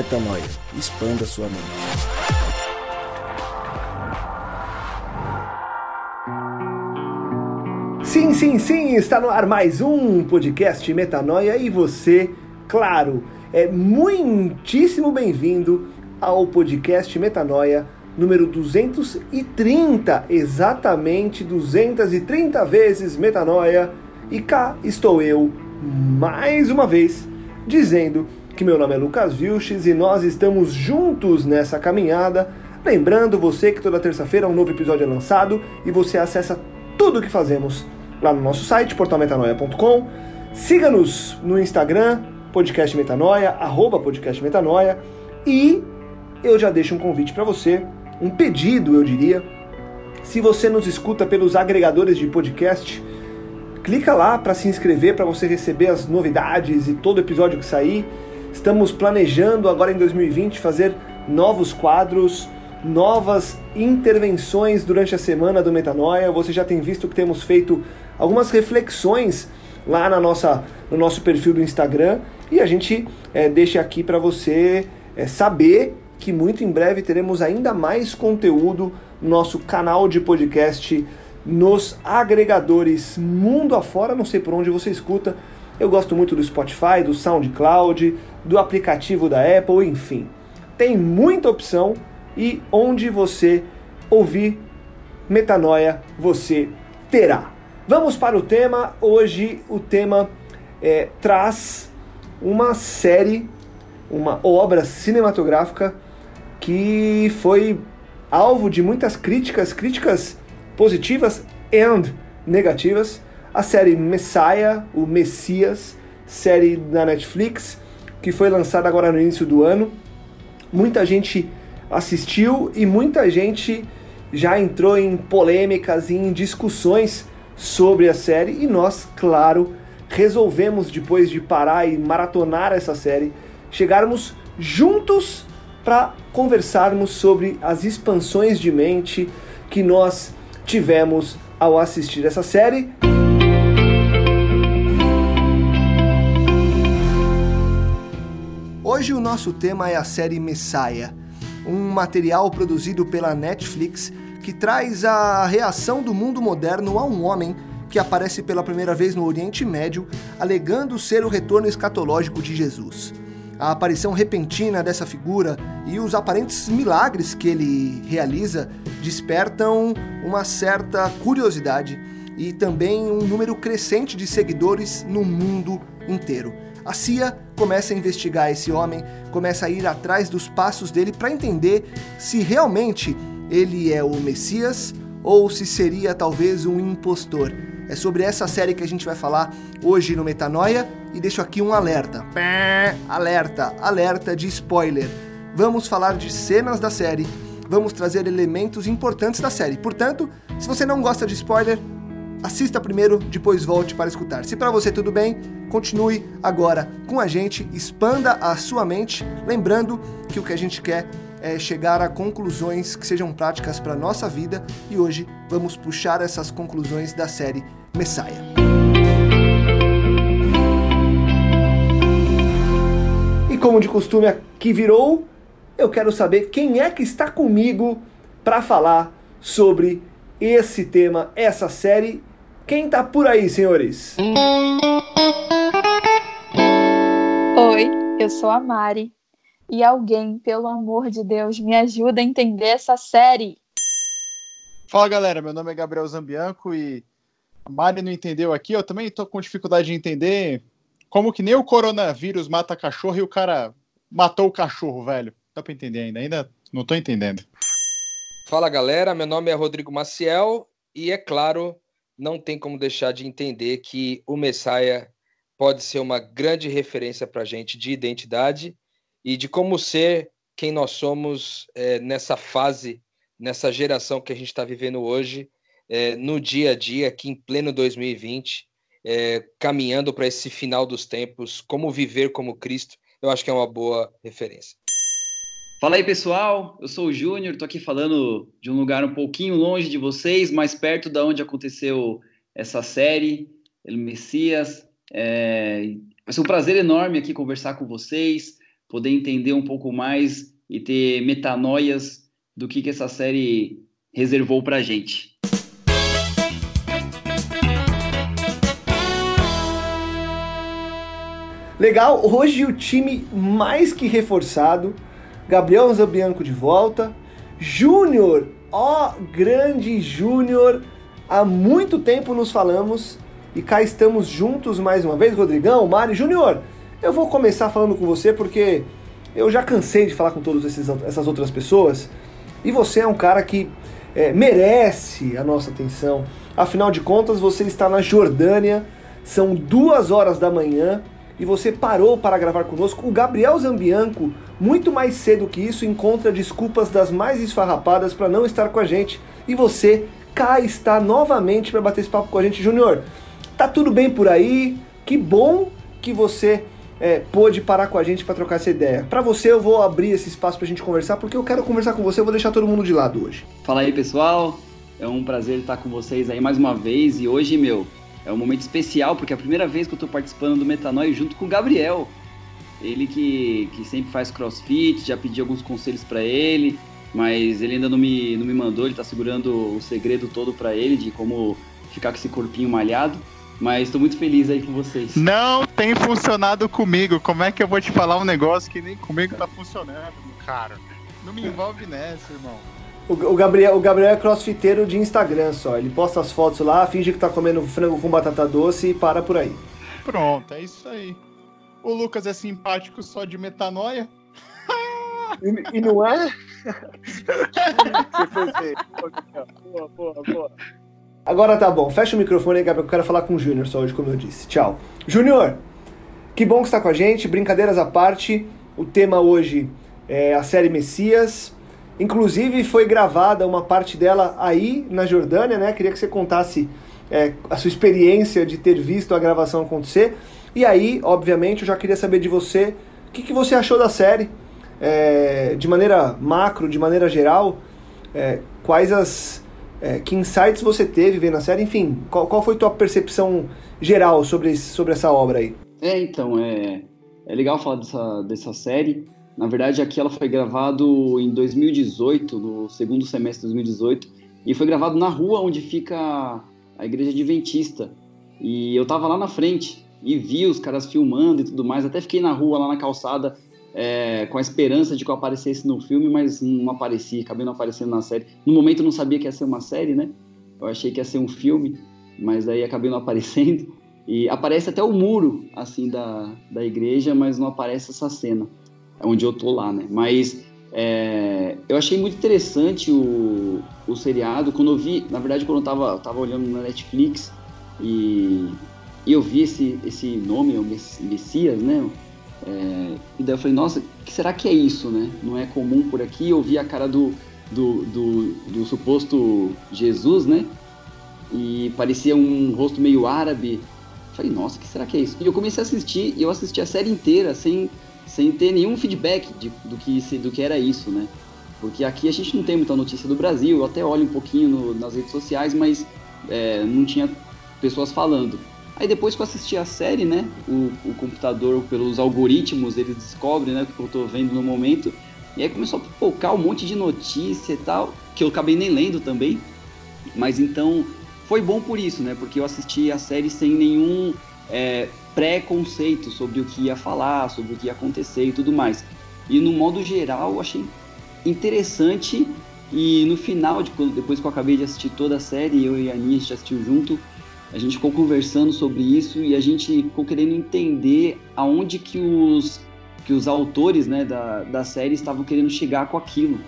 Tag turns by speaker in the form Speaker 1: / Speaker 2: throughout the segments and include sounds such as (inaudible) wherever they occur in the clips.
Speaker 1: Metanoia. Expanda sua mente.
Speaker 2: Sim, sim, sim, está no ar mais um podcast Metanoia e você, claro, é muitíssimo bem-vindo ao podcast Metanoia número 230, exatamente 230 vezes Metanoia. E cá estou eu, mais uma vez, dizendo que meu nome é Lucas Vilches e nós estamos juntos nessa caminhada. Lembrando você que toda terça-feira um novo episódio é lançado e você acessa tudo o que fazemos lá no nosso site, portalmetanoia.com. Siga-nos no Instagram, podcast Metanoia, arroba podcast Metanoia. E eu já deixo um convite para você um pedido, eu diria. Se você nos escuta pelos agregadores de podcast, clica lá para se inscrever para você receber as novidades e todo episódio que sair. Estamos planejando agora em 2020 fazer novos quadros, novas intervenções durante a semana do Metanoia. Você já tem visto que temos feito algumas reflexões lá na nossa, no nosso perfil do Instagram e a gente é, deixa aqui para você é, saber que muito em breve teremos ainda mais conteúdo no nosso canal de podcast nos agregadores mundo afora, não sei por onde você escuta. Eu gosto muito do Spotify, do SoundCloud, do aplicativo da Apple, enfim. Tem muita opção e onde você ouvir metanoia, você terá. Vamos para o tema. Hoje o tema é, traz uma série, uma obra cinematográfica que foi alvo de muitas críticas, críticas positivas e negativas. A série Messiah, o Messias, série da Netflix, que foi lançada agora no início do ano. Muita gente assistiu e muita gente já entrou em polêmicas e em discussões sobre a série e nós, claro, resolvemos depois de parar e maratonar essa série, chegarmos juntos para conversarmos sobre as expansões de mente que nós tivemos ao assistir essa série. Hoje o nosso tema é a série Messiah, um material produzido pela Netflix que traz a reação do mundo moderno a um homem que aparece pela primeira vez no Oriente Médio, alegando ser o retorno escatológico de Jesus a aparição repentina dessa figura e os aparentes milagres que ele realiza despertam uma certa curiosidade e também um número crescente de seguidores no mundo inteiro. A CIA começa a investigar esse homem, começa a ir atrás dos passos dele para entender se realmente ele é o Messias ou se seria talvez um impostor. É sobre essa série que a gente vai falar hoje no Metanoia e deixo aqui um alerta. Pé, alerta, alerta de spoiler. Vamos falar de cenas da série, vamos trazer elementos importantes da série. Portanto, se você não gosta de spoiler, assista primeiro, depois volte para escutar. Se para você tudo bem, continue agora com a gente, expanda a sua mente, lembrando que o que a gente quer é chegar a conclusões que sejam práticas para nossa vida e hoje vamos puxar essas conclusões da série Messiah. E como de costume aqui virou, eu quero saber quem é que está comigo para falar sobre esse tema, essa série. Quem está por aí, senhores?
Speaker 3: Oi, eu sou a Mari. E alguém, pelo amor de Deus, me ajuda a entender essa série.
Speaker 4: Fala galera, meu nome é Gabriel Zambianco e a Mari não entendeu aqui, eu também estou com dificuldade de entender como que nem o coronavírus mata cachorro e o cara matou o cachorro, velho. Dá para entender ainda, ainda não estou entendendo.
Speaker 5: Fala galera, meu nome é Rodrigo Maciel e é claro, não tem como deixar de entender que o Messiah pode ser uma grande referência para a gente de identidade e de como ser quem nós somos é, nessa fase, nessa geração que a gente está vivendo hoje, é, no dia a dia, aqui em pleno 2020, é, caminhando para esse final dos tempos, como viver como Cristo, eu acho que é uma boa referência.
Speaker 6: Fala aí, pessoal. Eu sou o Júnior, estou aqui falando de um lugar um pouquinho longe de vocês, mais perto da onde aconteceu essa série, El Messias. É... Vai ser um prazer enorme aqui conversar com vocês, poder entender um pouco mais e ter metanoias do que, que essa série reservou pra gente.
Speaker 2: Legal, hoje o time mais que reforçado. Gabriel Zambianco de volta. Júnior, ó grande Júnior. Há muito tempo nos falamos e cá estamos juntos mais uma vez, Rodrigão, Mari, Júnior. Eu vou começar falando com você porque eu já cansei de falar com todas essas outras pessoas e você é um cara que é, merece a nossa atenção. Afinal de contas, você está na Jordânia, são duas horas da manhã e você parou para gravar conosco. O Gabriel Zambianco, muito mais cedo que isso, encontra desculpas das mais esfarrapadas para não estar com a gente. E você cá está novamente para bater esse papo com a gente. Júnior, tá tudo bem por aí? Que bom que você é, pôde parar com a gente para trocar essa ideia. Para você, eu vou abrir esse espaço para a gente conversar, porque eu quero conversar com você, eu vou deixar todo mundo de lado hoje.
Speaker 6: Fala aí, pessoal. É um prazer estar com vocês aí mais uma vez. E hoje, meu, é um momento especial, porque é a primeira vez que eu estou participando do Metanoia junto com o Gabriel. Ele que, que sempre faz crossfit, já pedi alguns conselhos para ele, mas ele ainda não me, não me mandou, ele está segurando o segredo todo para ele de como ficar com esse corpinho malhado. Mas estou muito feliz aí com vocês.
Speaker 4: Não tem funcionado comigo. Como é que eu vou te falar um negócio que nem comigo tá funcionando, cara? Não me envolve nessa, irmão.
Speaker 2: O, Gabriel, o Gabriel é crossfiteiro de Instagram só. Ele posta as fotos lá, finge que tá comendo frango com batata doce e para por aí.
Speaker 4: Pronto, é isso aí. O Lucas é simpático só de metanoia.
Speaker 2: e, e não é? (laughs)
Speaker 4: boa, boa, boa.
Speaker 2: Agora tá bom, fecha o microfone aí, Gabriel, eu quero falar com o Júnior só hoje, como eu disse. Tchau. Júnior, que bom que está com a gente, brincadeiras à parte. O tema hoje é a série Messias. Inclusive foi gravada uma parte dela aí na Jordânia, né? Queria que você contasse é, a sua experiência de ter visto a gravação acontecer. E aí, obviamente, eu já queria saber de você o que, que você achou da série, é, de maneira macro, de maneira geral, é, quais as é, que insights você teve vendo a série, enfim, qual, qual foi tua percepção geral sobre, sobre essa obra aí?
Speaker 6: É, então, é, é legal falar dessa, dessa série. Na verdade, aqui ela foi gravado em 2018, no segundo semestre de 2018, e foi gravado na rua onde fica a igreja adventista. E eu tava lá na frente e vi os caras filmando e tudo mais, até fiquei na rua, lá na calçada, é, com a esperança de que eu aparecesse no filme, mas não apareci, acabei não aparecendo na série. No momento eu não sabia que ia ser uma série, né? Eu achei que ia ser um filme, mas aí acabei não (laughs) aparecendo. E aparece até o muro, assim, da, da igreja, mas não aparece essa cena onde eu tô lá, né? Mas é, eu achei muito interessante o, o seriado. Quando eu vi, na verdade, quando eu tava, tava olhando na Netflix e, e eu vi esse, esse nome, o Messias, né? É, e daí eu falei, nossa, que será que é isso, né? Não é comum por aqui. Eu vi a cara do, do, do, do suposto Jesus, né? E parecia um rosto meio árabe. falei, nossa, que será que é isso? E eu comecei a assistir, e eu assisti a série inteira sem sem ter nenhum feedback de, do, que, do que era isso, né? Porque aqui a gente não tem muita notícia do Brasil, eu até olho um pouquinho no, nas redes sociais, mas é, não tinha pessoas falando. Aí depois que eu assisti a série, né, o, o computador, pelos algoritmos, ele descobre, né, o que eu tô vendo no momento, e aí começou a focar um monte de notícia e tal, que eu acabei nem lendo também, mas então foi bom por isso, né, porque eu assisti a série sem nenhum é, preconceito sobre o que ia falar, sobre o que ia acontecer e tudo mais. E no modo geral, eu achei interessante. E no final, de, depois que eu acabei de assistir toda a série, eu e a Aninha a gente assistiu junto, a gente ficou conversando sobre isso e a gente ficou querendo entender aonde que os, que os autores né, da, da série estavam querendo chegar com aquilo.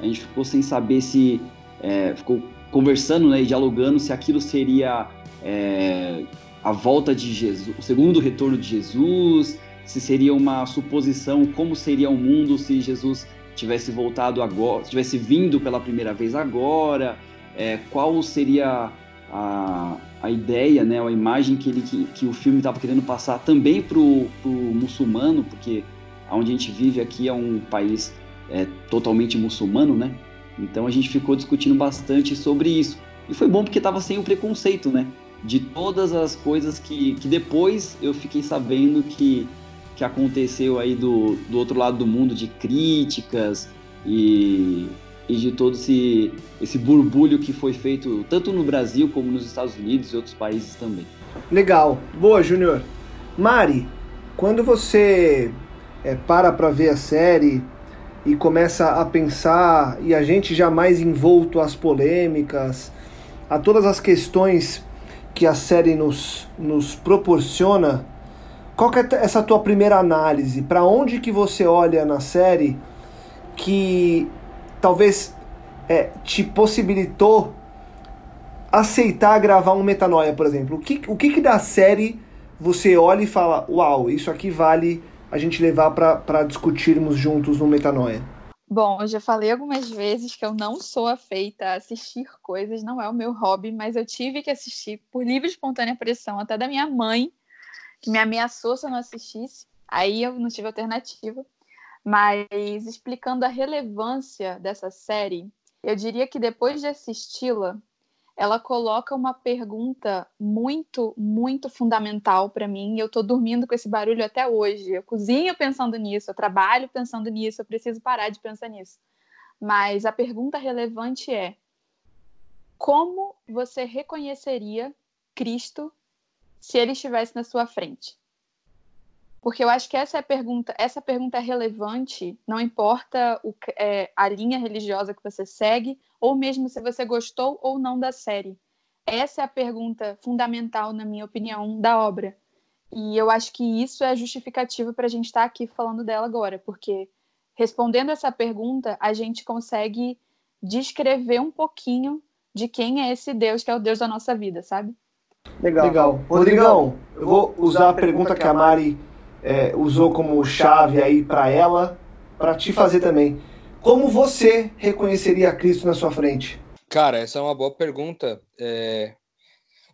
Speaker 6: A gente ficou sem saber se... É, ficou conversando né, e dialogando se aquilo seria é, a volta de Jesus, o segundo retorno de Jesus, se seria uma suposição, como seria o mundo se Jesus tivesse voltado agora, tivesse vindo pela primeira vez agora, é, qual seria a, a ideia, né, a imagem que, ele, que, que o filme estava querendo passar também para o muçulmano, porque onde a gente vive aqui é um país é, totalmente muçulmano, né? Então a gente ficou discutindo bastante sobre isso. E foi bom porque estava sem o preconceito, né? de todas as coisas que, que depois eu fiquei sabendo que que aconteceu aí do, do outro lado do mundo de críticas e, e de todo esse, esse burbulho que foi feito tanto no Brasil como nos Estados Unidos e outros países também.
Speaker 2: Legal. Boa, Júnior. Mari, quando você é, para para ver a série e começa a pensar, e a gente já mais envolto às polêmicas, a todas as questões que a série nos, nos proporciona, qual que é essa tua primeira análise? Para onde que você olha na série que talvez é, te possibilitou aceitar gravar um Metanoia, por exemplo? O que, o que, que da série você olha e fala, uau, isso aqui vale a gente levar para discutirmos juntos no Metanoia?
Speaker 3: Bom, eu já falei algumas vezes que eu não sou afeita a assistir coisas, não é o meu hobby, mas eu tive que assistir por livre e espontânea pressão, até da minha mãe, que me ameaçou se eu não assistisse. Aí eu não tive alternativa. Mas explicando a relevância dessa série, eu diria que depois de assisti-la, ela coloca uma pergunta muito, muito fundamental para mim. Eu estou dormindo com esse barulho até hoje. Eu cozinho pensando nisso, eu trabalho pensando nisso, eu preciso parar de pensar nisso. Mas a pergunta relevante é: como você reconheceria Cristo se ele estivesse na sua frente? Porque eu acho que essa é a pergunta, essa pergunta é relevante, não importa o, é, a linha religiosa que você segue, ou mesmo se você gostou ou não da série. Essa é a pergunta fundamental, na minha opinião, da obra. E eu acho que isso é justificativo para a gente estar tá aqui falando dela agora, porque respondendo essa pergunta, a gente consegue descrever um pouquinho de quem é esse Deus que é o Deus da nossa vida, sabe?
Speaker 2: Legal. Legal. Rodrigão, eu vou usar a pergunta que a Mari é, usou como chave aí para ela, para te fazer também. Como você reconheceria Cristo na sua frente?
Speaker 5: Cara, essa é uma boa pergunta. É...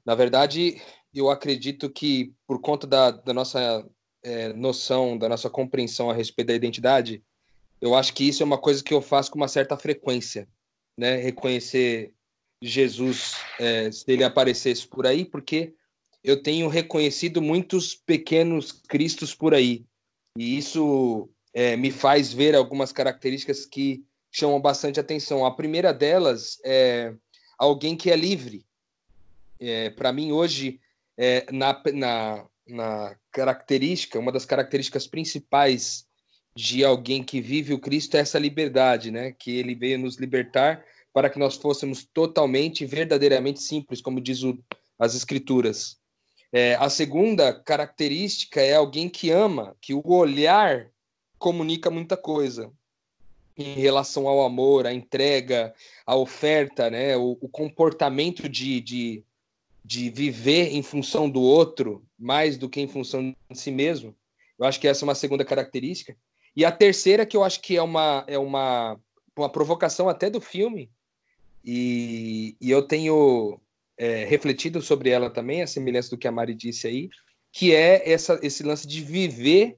Speaker 5: Na verdade, eu acredito que por conta da, da nossa é, noção, da nossa compreensão a respeito da identidade, eu acho que isso é uma coisa que eu faço com uma certa frequência, né? Reconhecer Jesus é, se ele aparecesse por aí, porque eu tenho reconhecido muitos pequenos cristos por aí. E isso é, me faz ver algumas características que chamam bastante atenção. A primeira delas é alguém que é livre. É, Para mim, hoje, é, na, na, na característica, uma das características principais de alguém que vive o Cristo é essa liberdade, né? Que ele veio nos libertar para que nós fôssemos totalmente, verdadeiramente simples, como diz o, as Escrituras. É, a segunda característica é alguém que ama, que o olhar comunica muita coisa em relação ao amor, à entrega, à oferta, né? o, o comportamento de, de, de viver em função do outro mais do que em função de si mesmo. Eu acho que essa é uma segunda característica. E a terceira, que eu acho que é uma, é uma, uma provocação até do filme, e, e eu tenho é, refletido sobre ela também, a semelhança do que a Mari disse aí, que é essa, esse lance de viver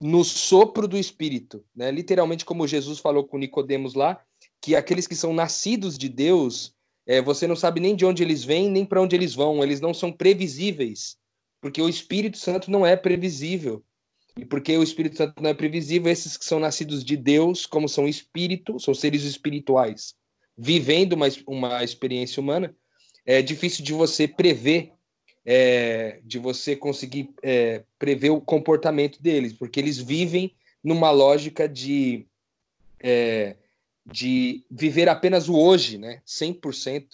Speaker 5: no sopro do Espírito, né? Literalmente, como Jesus falou com Nicodemos lá, que aqueles que são nascidos de Deus, é, você não sabe nem de onde eles vêm, nem para onde eles vão, eles não são previsíveis, porque o Espírito Santo não é previsível. E porque o Espírito Santo não é previsível, esses que são nascidos de Deus, como são espírito, são seres espirituais, vivendo uma, uma experiência humana, é difícil de você prever, é, de você conseguir é, prever o comportamento deles, porque eles vivem numa lógica de, é, de viver apenas o hoje, né? 100%,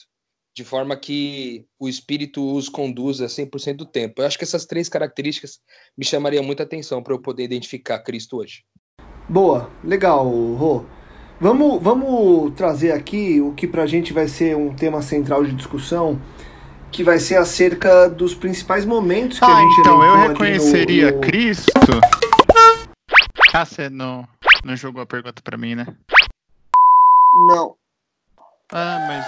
Speaker 5: de forma que o espírito os conduza 100% do tempo. Eu acho que essas três características me chamariam muita atenção para eu poder identificar Cristo hoje.
Speaker 2: Boa, legal, Rô. Vamos, vamos trazer aqui o que para a gente vai ser um tema central de discussão, que vai ser acerca dos principais momentos que
Speaker 4: ah,
Speaker 2: a gente
Speaker 4: então eu reconheceria no, no... Cristo. Ah, você não, não jogou a pergunta para mim, né?
Speaker 2: Não.
Speaker 4: Ah, mas.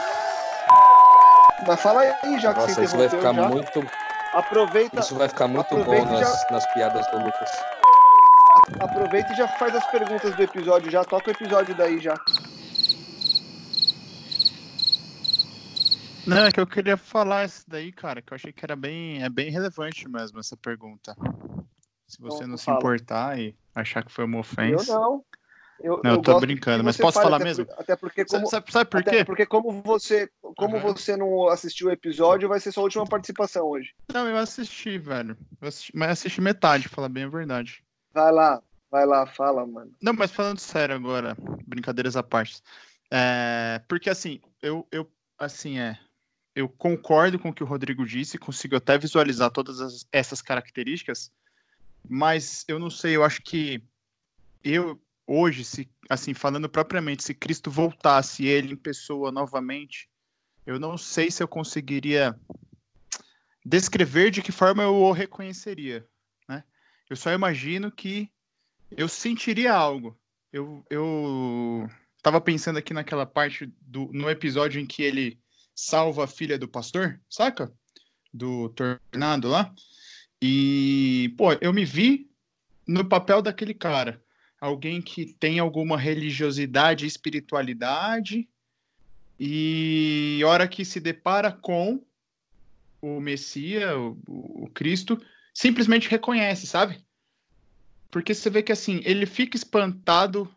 Speaker 2: Mas fala aí, já que
Speaker 5: Nossa,
Speaker 2: você
Speaker 5: isso vai ficar
Speaker 2: já.
Speaker 5: muito.
Speaker 2: Aproveita.
Speaker 5: Isso vai ficar muito bom
Speaker 2: já...
Speaker 5: nas, nas piadas do Lucas
Speaker 2: aproveita e já faz as perguntas do episódio, já toca o episódio daí já.
Speaker 4: Não, é que eu queria falar isso daí, cara, que eu achei que era bem, é bem relevante mesmo essa pergunta. Se você
Speaker 2: Então,
Speaker 4: não se
Speaker 2: fala.
Speaker 4: importar e achar que foi uma
Speaker 2: Eu
Speaker 4: ofensa.
Speaker 2: não. Eu,
Speaker 4: Não, eu tô
Speaker 2: gosto
Speaker 4: brincando, mas posso falar
Speaker 2: até
Speaker 4: mesmo?
Speaker 2: por- até porque como,
Speaker 4: Sabe, sabe, por quê?
Speaker 2: porque como você, como
Speaker 4: Uhum.
Speaker 2: você não assistiu o episódio, vai ser sua última participação hoje.
Speaker 4: Não, eu assisti, velho. Eu assisti- mas assisti metade, falar bem a verdade.
Speaker 2: Vai lá, vai lá, fala, mano.
Speaker 4: Não, mas falando sério agora, brincadeiras à parte. É, porque assim, eu, eu assim é, eu concordo com o que o Rodrigo disse, consigo até visualizar todas as- essas características, mas eu não sei, eu acho que eu hoje, se assim falando propriamente, se Cristo voltasse ele em pessoa novamente, eu não sei se eu conseguiria descrever de que forma eu o reconheceria? Eu só imagino que eu sentiria algo. Eu, eu tava pensando aqui naquela parte do no episódio em que ele salva a filha do pastor, saca? Do tornado lá. E, pô, eu me vi no papel daquele cara. Alguém que tem alguma religiosidade espiritualidade e hora que se depara com o Messias, o, o Cristo, simplesmente reconhece, sabe? Porque você vê que assim, ele fica espantado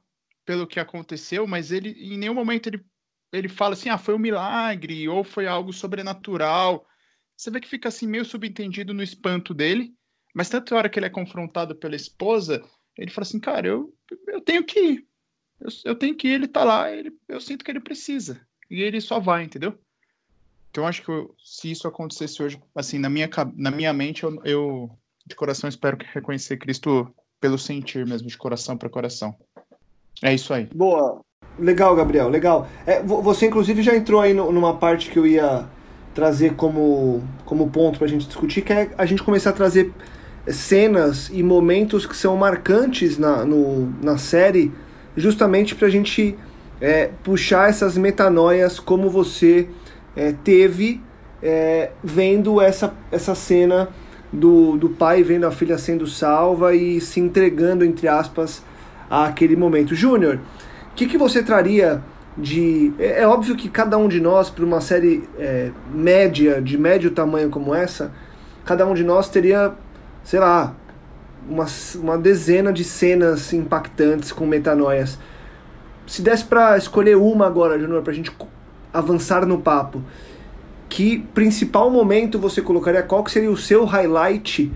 Speaker 4: pelo que aconteceu, mas ele em nenhum momento ele, ele fala assim, ah, foi um milagre ou foi algo sobrenatural. Você vê que fica assim meio subentendido no espanto dele, mas tanto hora que ele é confrontado pela esposa, ele fala assim, cara, eu, eu tenho que ir. Eu, eu tenho que ir, ele tá lá, ele, eu sinto que ele precisa. E ele só vai, entendeu? Então acho que eu- se isso acontecesse hoje, assim, na minha, na minha mente, eu, eu de coração espero que reconhecer Cristo pelo sentir mesmo, de coração para coração. É isso aí.
Speaker 2: Boa. Legal, Gabriel, legal. É, vo- você, inclusive, já entrou aí no- numa parte que eu ia trazer como, como ponto pra gente discutir, que é a gente começar a trazer cenas e momentos que são marcantes na, no, na série, justamente pra gente é, puxar essas metanoias como você é, teve é, vendo essa, essa cena do, do pai vendo a filha sendo salva e se entregando, entre aspas, àquele momento. Júnior, o que, que você traria de. É, é óbvio que cada um de nós, para uma série é, média, de médio tamanho como essa, cada um de nós teria, sei lá, uma, uma dezena de cenas impactantes com metanoias. Se desse para escolher uma agora, Júnior, para a gente avançar no papo, que principal momento você colocaria? Qual que seria o seu highlight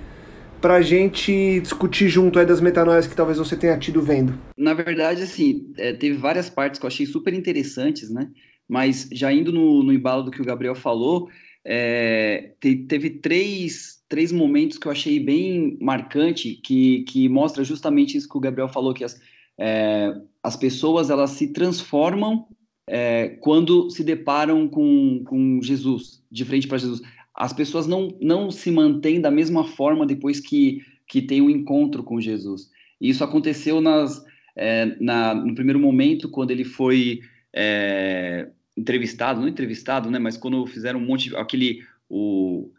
Speaker 2: pra gente discutir junto aí das metanoias que talvez você tenha tido vendo?
Speaker 6: Na verdade, assim, é, teve várias partes que eu achei super interessantes, né? Mas já indo no, no embalo do que o Gabriel falou, é, te- teve três, três momentos que eu achei bem marcante, que, que mostra justamente isso que o Gabriel falou, que as, é, as pessoas elas se transformam é, quando se deparam com, com Jesus, de frente para Jesus. As pessoas não, não se mantêm da mesma forma depois que, que tem um encontro com Jesus. E isso aconteceu nas, é, na, no primeiro momento, quando ele foi é, entrevistado, não entrevistado, né, mas quando fizeram um monte aquele, o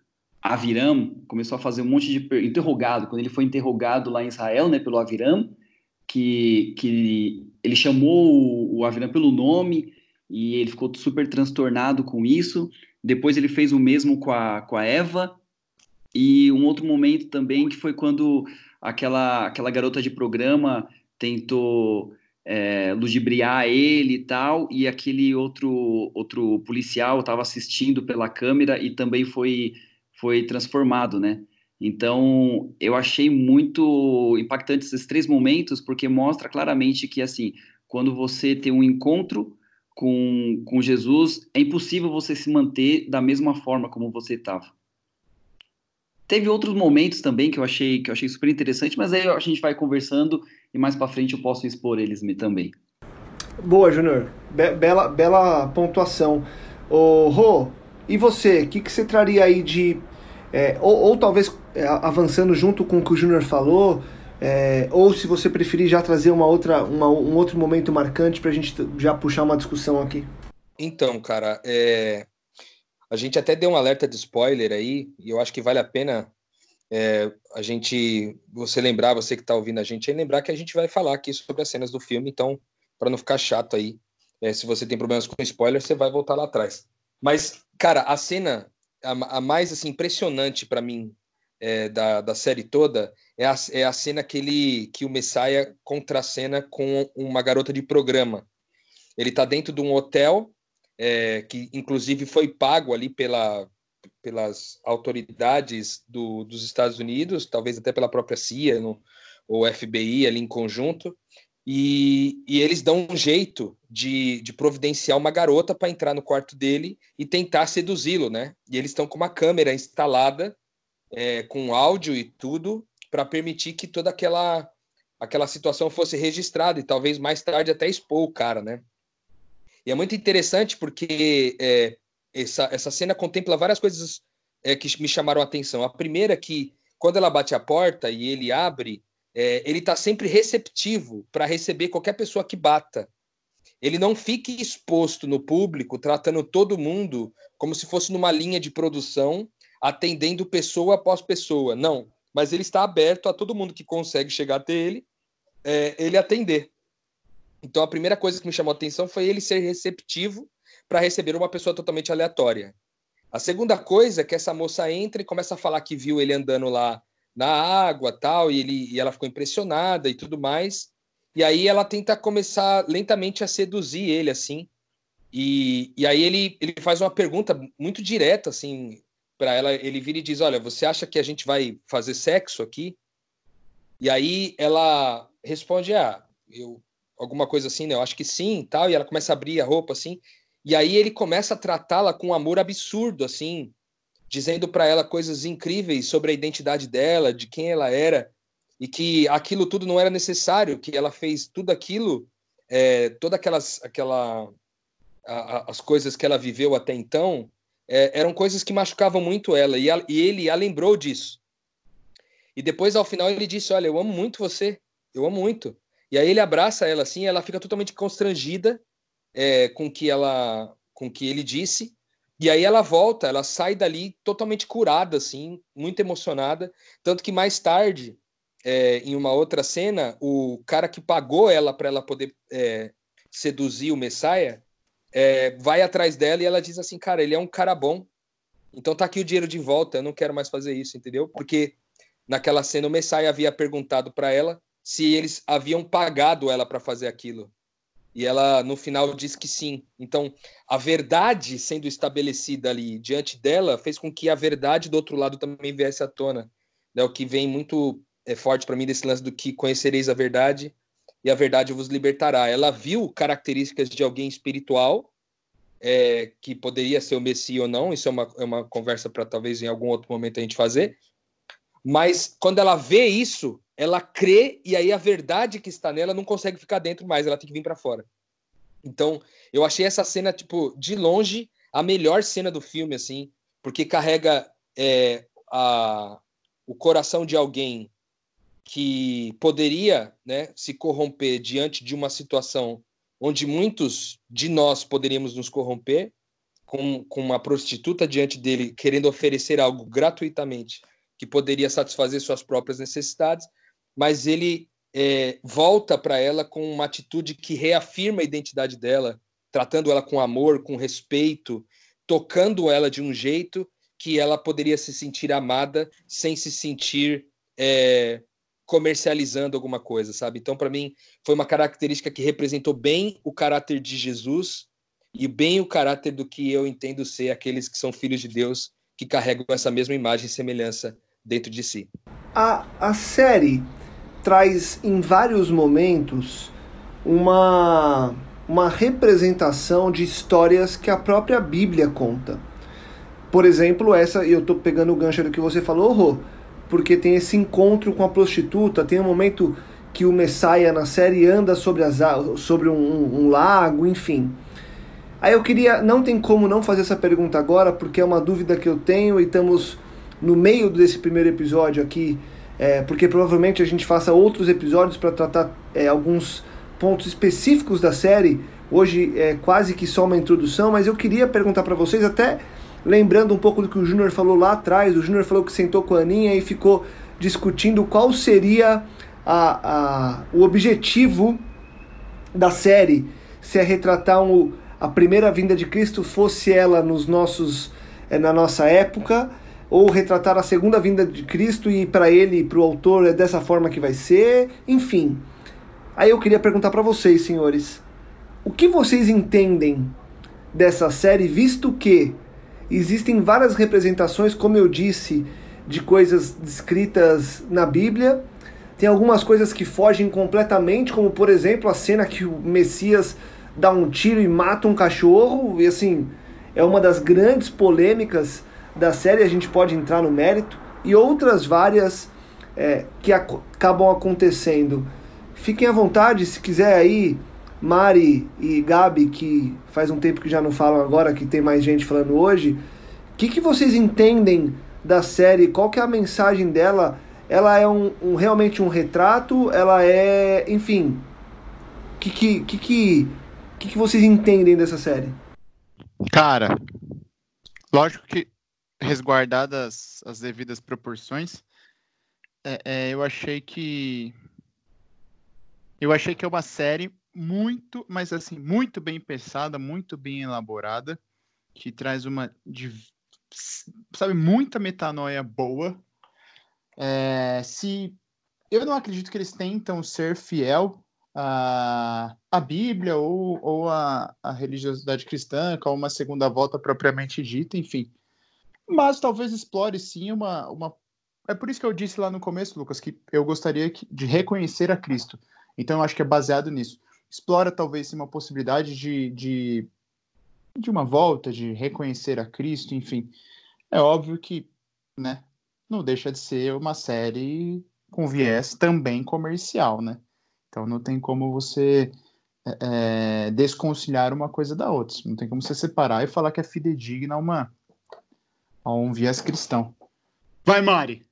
Speaker 6: Aviram começou a fazer um monte de, interrogado, quando ele foi interrogado lá em Israel, né, pelo Aviram, que, que ele chamou o, o Aviram pelo nome, e ele ficou super transtornado com isso, depois ele fez o mesmo com a, com a Eva, e um outro momento também que foi quando aquela, aquela garota de programa tentou é, ludibriar ele e tal, e aquele outro, outro policial estava assistindo pela câmera e também foi, foi transformado, né? Então, eu achei muito impactante esses três momentos, porque mostra claramente que, assim, quando você tem um encontro com, com Jesus, é impossível você se manter da mesma forma como você estava. Teve outros momentos também que eu achei que eu achei super interessante, mas aí a gente vai conversando e mais para frente eu posso expor eles também.
Speaker 2: Boa, Júnior. Be- bela, bela pontuação. Ô, Rô, e você? O que, que você traria aí de. é, ou, ou talvez é, avançando junto com o que o Júnior falou, é, ou se você preferir já trazer uma outra, uma- um outro momento marcante pra gente t- já puxar uma discussão aqui.
Speaker 5: Então, cara, é, a gente até deu um alerta de spoiler aí, e eu acho que vale a pena é, a gente, você lembrar, você que está ouvindo a gente, aí lembrar que a gente vai falar aqui sobre as cenas do filme, então, para não ficar chato aí, é, se você tem problemas com spoiler, você vai voltar lá atrás. Mas, cara, a cena, a, a mais assim, impressionante para mim é, da, da série toda é a, é a cena que, ele, que o Messiah contracena com uma garota de programa. Ele está dentro de um hotel é, que, inclusive, foi pago ali pela, pelas autoridades do, dos Estados Unidos, talvez até pela própria CIA no, ou FBI ali em conjunto, e, e eles dão um jeito de, de providenciar uma garota para entrar no quarto dele e tentar seduzi-lo, né? E eles estão com uma câmera instalada, é, com áudio e tudo, para permitir que toda aquela, aquela situação fosse registrada e talvez mais tarde até expor o cara, né? E é muito interessante porque é, essa, essa cena contempla várias coisas é, que me chamaram a atenção. A primeira é que, quando ela bate a porta e ele abre, é, ele está sempre receptivo para receber qualquer pessoa que bata. Ele não fica exposto no público, tratando todo mundo como se fosse numa linha de produção, atendendo pessoa após pessoa. Não, mas ele está aberto a todo mundo que consegue chegar até ele, é, ele atender. Então a primeira coisa que me chamou a atenção foi ele ser receptivo para receber uma pessoa totalmente aleatória. A segunda coisa é que essa moça entra e começa a falar que viu ele andando lá na água, tal, e, ele, e ela ficou impressionada e tudo mais. E aí ela tenta começar lentamente a seduzir ele, assim. E, e aí ele, ele faz uma pergunta muito direta, assim, para ela. Ele vira e diz: Olha, você acha que a gente vai fazer sexo aqui? E aí ela responde: Ah, eu alguma coisa assim, né? Eu acho que sim, tal. E ela começa a abrir a roupa assim. E aí ele começa a tratá-la com um amor absurdo, assim, dizendo para ela coisas incríveis sobre a identidade dela, de quem ela era, e que aquilo tudo não era necessário, que ela fez tudo aquilo, é, todas aquelas, aquela, a, a, as coisas que ela viveu até então, é, eram coisas que machucavam muito ela, e, a, e ele a lembrou disso. E depois, ao final, ele disse: Olha, eu amo muito você, eu amo muito. E aí ele abraça ela assim, ela fica totalmente constrangida é, com que ela, com que ele disse. E aí ela volta, ela sai dali totalmente curada, assim, muito emocionada. Tanto que mais tarde, é, em uma outra cena, o cara que pagou ela para ela poder é, seduzir o Messiah é, vai atrás dela e ela diz assim, cara, ele é um cara bom. Então tá aqui o dinheiro de volta, eu não quero mais fazer isso, entendeu? Porque naquela cena o Messiah havia perguntado para ela se eles haviam pagado ela para fazer aquilo. E ela, no final, disse que sim. Então, a verdade sendo estabelecida ali diante dela fez com que a verdade do outro lado também viesse à tona. Né? O que vem muito é, forte para mim desse lance do que conhecereis a verdade e a verdade vos libertará. Ela viu características de alguém espiritual, é, que poderia ser o Messias ou não, isso é uma, é uma conversa para talvez em algum outro momento a gente fazer. Mas quando ela vê isso, ela crê e aí a verdade que está nela não consegue ficar dentro mais, ela tem que vir para fora. Então, eu achei essa cena, tipo, de longe, a melhor cena do filme, assim, porque carrega é, a, o coração de alguém que poderia né, se corromper diante de uma situação onde muitos de nós poderíamos nos corromper, com, com uma prostituta diante dele querendo oferecer algo gratuitamente que poderia satisfazer suas próprias necessidades, mas ele é, volta para ela com uma atitude que reafirma a identidade dela, tratando ela com amor, com respeito, tocando ela de um jeito que ela poderia se sentir amada sem se sentir é, comercializando alguma coisa, sabe? Então, para mim, foi uma característica que representou bem o caráter de Jesus e bem o caráter do que eu entendo ser aqueles que são filhos de Deus, que carregam essa mesma imagem e semelhança dentro de si.
Speaker 2: A, a série traz em vários momentos uma, uma representação de histórias que a própria Bíblia conta. Por exemplo, essa, eu estou pegando o gancho do que você falou, Rô, porque tem esse encontro com a prostituta, tem um momento que o Messiah na série anda sobre, as, sobre um, um, um lago, enfim. Aí eu queria, não tem como não fazer essa pergunta agora, porque é uma dúvida que eu tenho e estamos no meio desse primeiro episódio aqui é, porque provavelmente a gente faça outros episódios para tratar é, alguns pontos específicos da série. Hoje é quase que só uma introdução, mas eu queria perguntar para vocês, até lembrando um pouco do que o Júnior falou lá atrás. O Júnior falou que sentou com a Aninha e ficou discutindo qual seria a, a, o objetivo da série. Se é retratar um, a primeira vinda de Cristo, fosse ela nos nossos, é, na nossa época ou retratar a segunda vinda de Cristo e para ele, para o autor, é dessa forma que vai ser, enfim. Aí eu queria perguntar para vocês, senhores, o que vocês entendem dessa série, visto que existem várias representações, como eu disse, de coisas descritas na Bíblia. Tem algumas coisas que fogem completamente, como por exemplo a cena que o Messias dá um tiro e mata um cachorro, e assim, é uma das grandes polêmicas da série, a gente pode entrar no mérito, e outras várias é, que ac acabam acontecendo. Fiquem à vontade, se quiser aí, Mari e Gabi, que faz um tempo que já não falam agora, que tem mais gente falando hoje, o que, que vocês entendem da série? Qual que é a mensagem dela? Ela é um, um realmente um retrato? Ela é, enfim, o que que, que, que, que, que vocês entendem dessa série?
Speaker 4: Cara, lógico que resguardadas as devidas proporções, é, é, eu achei que eu achei que é uma série muito, mas assim, muito bem pensada, muito bem elaborada, que traz uma, sabe, muita metanoia boa. É, se eu não acredito que eles tentam ser fiel à, à Bíblia ou, ou à, à religiosidade cristã, com uma segunda volta propriamente dita, enfim. Mas talvez explore sim uma, uma. É por isso que eu disse lá no começo, Lucas, que eu gostaria de reconhecer a Cristo. Então eu acho que é baseado nisso. Explora talvez sim, uma possibilidade de, de, de uma volta, de reconhecer a Cristo, enfim. É óbvio que, né, não deixa de ser uma série com viés também comercial, né? Então não tem como você é, é desconciliar uma coisa da outra. Não tem como você separar e falar que é fidedigna a, uma, a um viés cristão. Vai, Mari!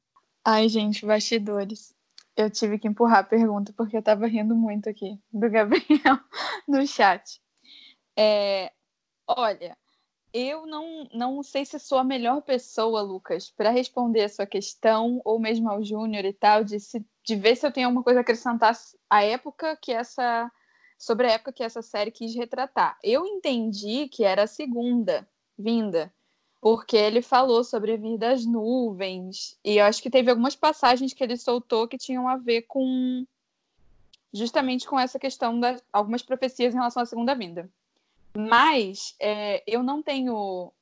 Speaker 3: Ai, gente, bastidores. Eu tive que empurrar a pergunta porque eu tava rindo muito aqui do Gabriel (laughs) no chat. É, olha, eu não, não sei se sou a melhor pessoa, Lucas, para responder a sua questão, ou mesmo ao Júnior e tal, de, se, de ver se eu tenho alguma coisa a acrescentar à época que essa. sobre a época que essa série quis retratar. Eu entendi que era a segunda vinda, porque ele falou sobre vir das nuvens, e eu acho que teve algumas passagens que ele soltou que tinham a ver com. justamente com essa questão das algumas profecias em relação à segunda vinda. Mas é, eu não tenho.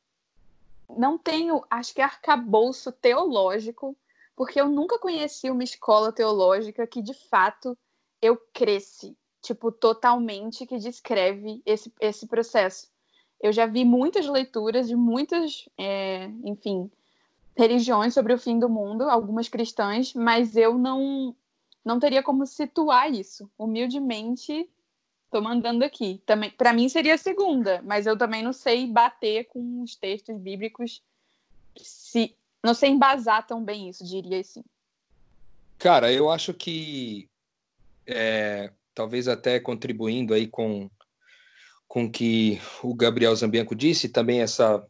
Speaker 3: Não tenho, acho que, arcabouço teológico, porque eu nunca conheci uma escola teológica que, de fato, eu cresci, tipo, totalmente, que descreve esse, esse processo. Eu já vi muitas leituras de muitas, é, enfim, religiões sobre o fim do mundo, algumas cristãs, mas eu não não teria como situar isso. Humildemente, Tô mandando aqui. Também, para mim seria a segunda, mas eu também não sei bater com os textos bíblicos. Se não sei embasar tão bem isso, diria assim.
Speaker 5: Cara, eu acho que é, talvez até contribuindo aí com com que o Gabriel Zambianco disse, também essa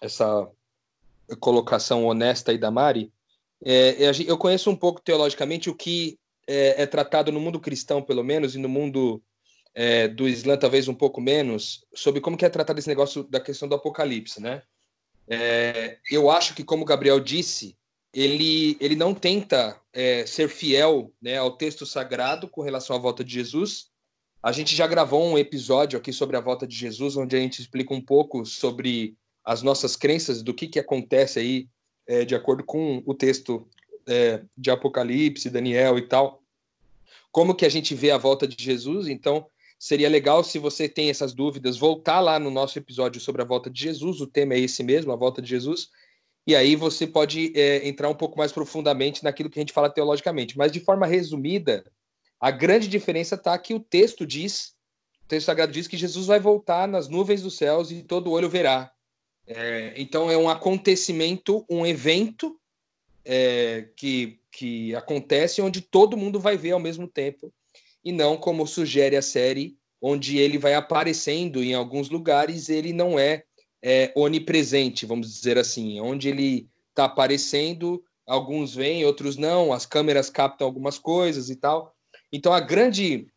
Speaker 5: essa colocação honesta aí da Mari, é, eu conheço um pouco teologicamente o que é, é tratado no mundo cristão, pelo menos, e no mundo é, do Islã talvez um pouco menos, sobre como que é tratado esse negócio da questão do apocalipse, né? É, eu acho que, como o Gabriel disse, ele, ele não tenta é, ser fiel né, ao texto sagrado com relação à volta de Jesus. A gente já gravou um episódio aqui sobre a volta de Jesus, onde a gente explica um pouco sobre as nossas crenças, do que, que acontece aí, é, de acordo com o texto é, de Apocalipse, Daniel e tal. Como que a gente vê a volta de Jesus. Então, Seria legal se você tem essas dúvidas, voltar lá no nosso episódio sobre a volta de Jesus. O tema é esse mesmo, a volta de Jesus. E aí você pode é, entrar um pouco mais profundamente naquilo que a gente fala teologicamente. Mas de forma resumida, a grande diferença está que o texto diz, o texto sagrado diz que Jesus vai voltar nas nuvens dos céus e todo olho verá. É, então é um acontecimento, um evento é, que, que acontece onde todo mundo vai ver ao mesmo tempo e não como sugere a série, onde ele vai aparecendo em alguns lugares, ele não é, é onipresente, vamos dizer assim, onde ele está aparecendo, alguns vêm, outros não, as câmeras captam algumas coisas e tal. Então a grande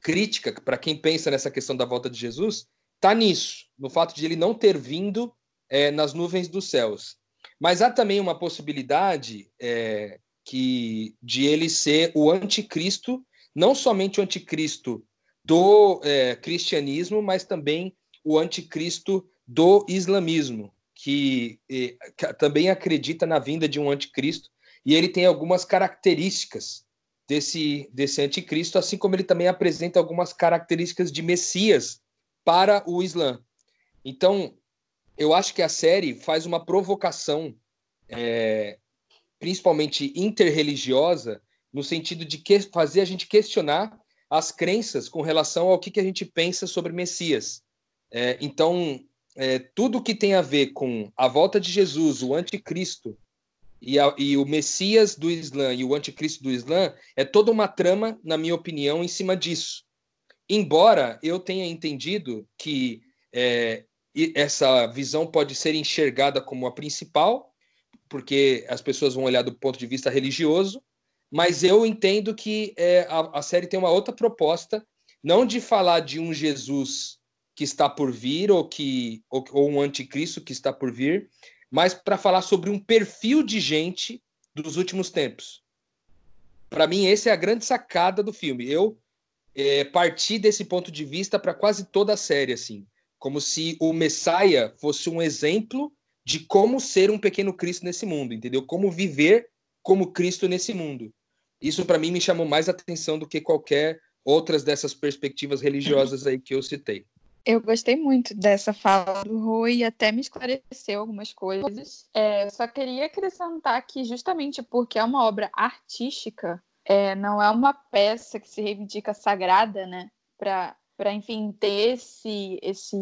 Speaker 5: crítica para quem pensa nessa questão da volta de Jesus está nisso, no fato de ele não ter vindo é, nas nuvens dos céus. Mas há também uma possibilidade é, que de ele ser o anticristo, não somente o anticristo do é, cristianismo, mas também o anticristo do islamismo, que, é, que também acredita na vinda de um anticristo, e ele tem algumas características desse, desse anticristo, assim como ele também apresenta algumas características de Messias para o Islã. Então, eu acho que a série faz uma provocação, é, principalmente interreligiosa, no sentido de que, fazer a gente questionar as crenças com relação ao que, que a gente pensa sobre Messias. É, então, é, tudo que tem a ver com a volta de Jesus, o anticristo, e, a, e, o Messias do Islã e o anticristo do Islã é toda uma trama, na minha opinião, em cima disso. Embora eu tenha entendido que é, essa visão pode ser enxergada como a principal, porque as pessoas vão olhar do ponto de vista religioso, mas eu entendo que é, a, a série tem uma outra proposta, não de falar de um Jesus que está por vir ou que ou, ou um anticristo que está por vir, mas para falar sobre um perfil de gente dos últimos tempos. Para mim, essa é a grande sacada do filme. Eu é, parti desse ponto de vista para quase toda a série, assim, como se o Messiah fosse um exemplo de como ser um pequeno Cristo nesse mundo, entendeu? Como viver como Cristo nesse mundo. Isso para mim me chamou mais atenção do que qualquer outras dessas perspectivas religiosas aí que eu citei.
Speaker 3: Eu gostei muito dessa fala do Rui até me esclareceu algumas coisas. É, só queria acrescentar que, justamente porque é uma obra artística, é, não é uma peça que se reivindica sagrada, né? Para, enfim, ter esse, esse,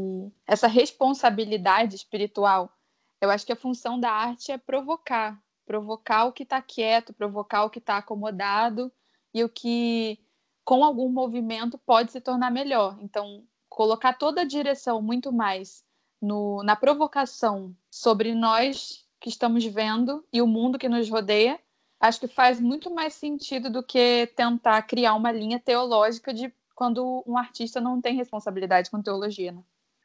Speaker 3: essa responsabilidade espiritual. Eu acho que a função da arte é provocar provocar o que está quieto, provocar o que está acomodado e o que, com algum movimento, pode se tornar melhor. Então, colocar toda a direção muito mais no, na provocação sobre nós que estamos vendo e o mundo que nos rodeia, acho que faz muito mais sentido do que tentar criar uma linha teológica de quando um artista não tem responsabilidade com teologia. Né?